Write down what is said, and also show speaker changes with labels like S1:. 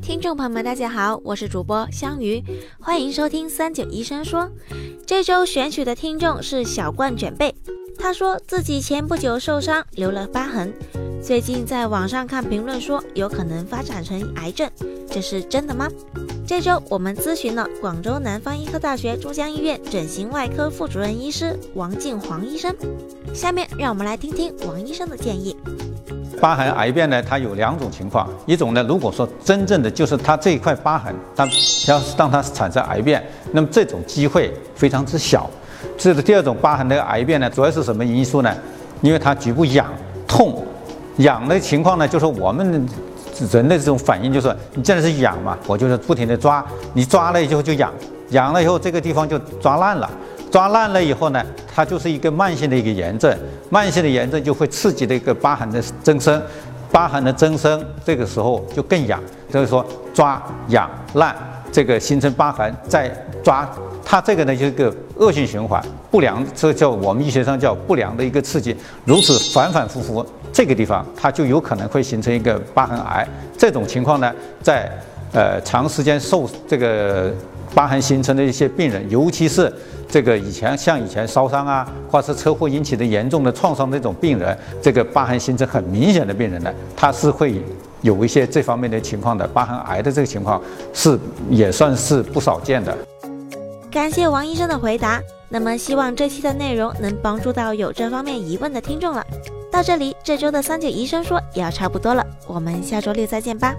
S1: 听众朋友们，大家好，我是主播香鱼，欢迎收听三九医生说。这周选取的听众是小冠卷贝，他说自己前不久受伤留了疤痕，最近在网上看评论说有可能发展成癌症，这是真的吗？这周我们咨询了广州南方医科大学珠江医院整形外科副主任医师王静黄医生，下面让我们来听听王医生的建议。
S2: 疤痕癌变呢，它有两种情况，一种呢，如果说真正的就是它这一块疤痕，它要是让它产生癌变，那么这种机会非常之小。这是第二种疤痕的癌变呢，主要是什么因素呢？因为它局部痒痛，痒的情况呢，就是我们人的这种反应，就是你真的是痒嘛，我就是不停的抓，你抓了以后就痒，痒了以后这个地方就抓烂了。抓烂了以后呢，它就是一个慢性的一个炎症，慢性的炎症就会刺激的一个疤痕的增生，疤痕的增生，这个时候就更痒，所以说抓痒烂，这个形成疤痕，再抓它这个呢就是一个恶性循环，不良，这叫我们医学上叫不良的一个刺激，如此反反复复，这个地方它就有可能会形成一个疤痕癌，这种情况呢，在呃长时间受这个疤痕形成的一些病人，尤其是。这个以前像以前烧伤啊，或是车祸引起的严重的创伤那种病人，这个疤痕形成很明显的病人呢，他是会有一些这方面的情况的，疤痕癌的这个情况是也算是不少见的。
S1: 感谢王医生的回答，那么希望这期的内容能帮助到有这方面疑问的听众了。到这里，这周的三九医生说也要差不多了，我们下周六再见吧。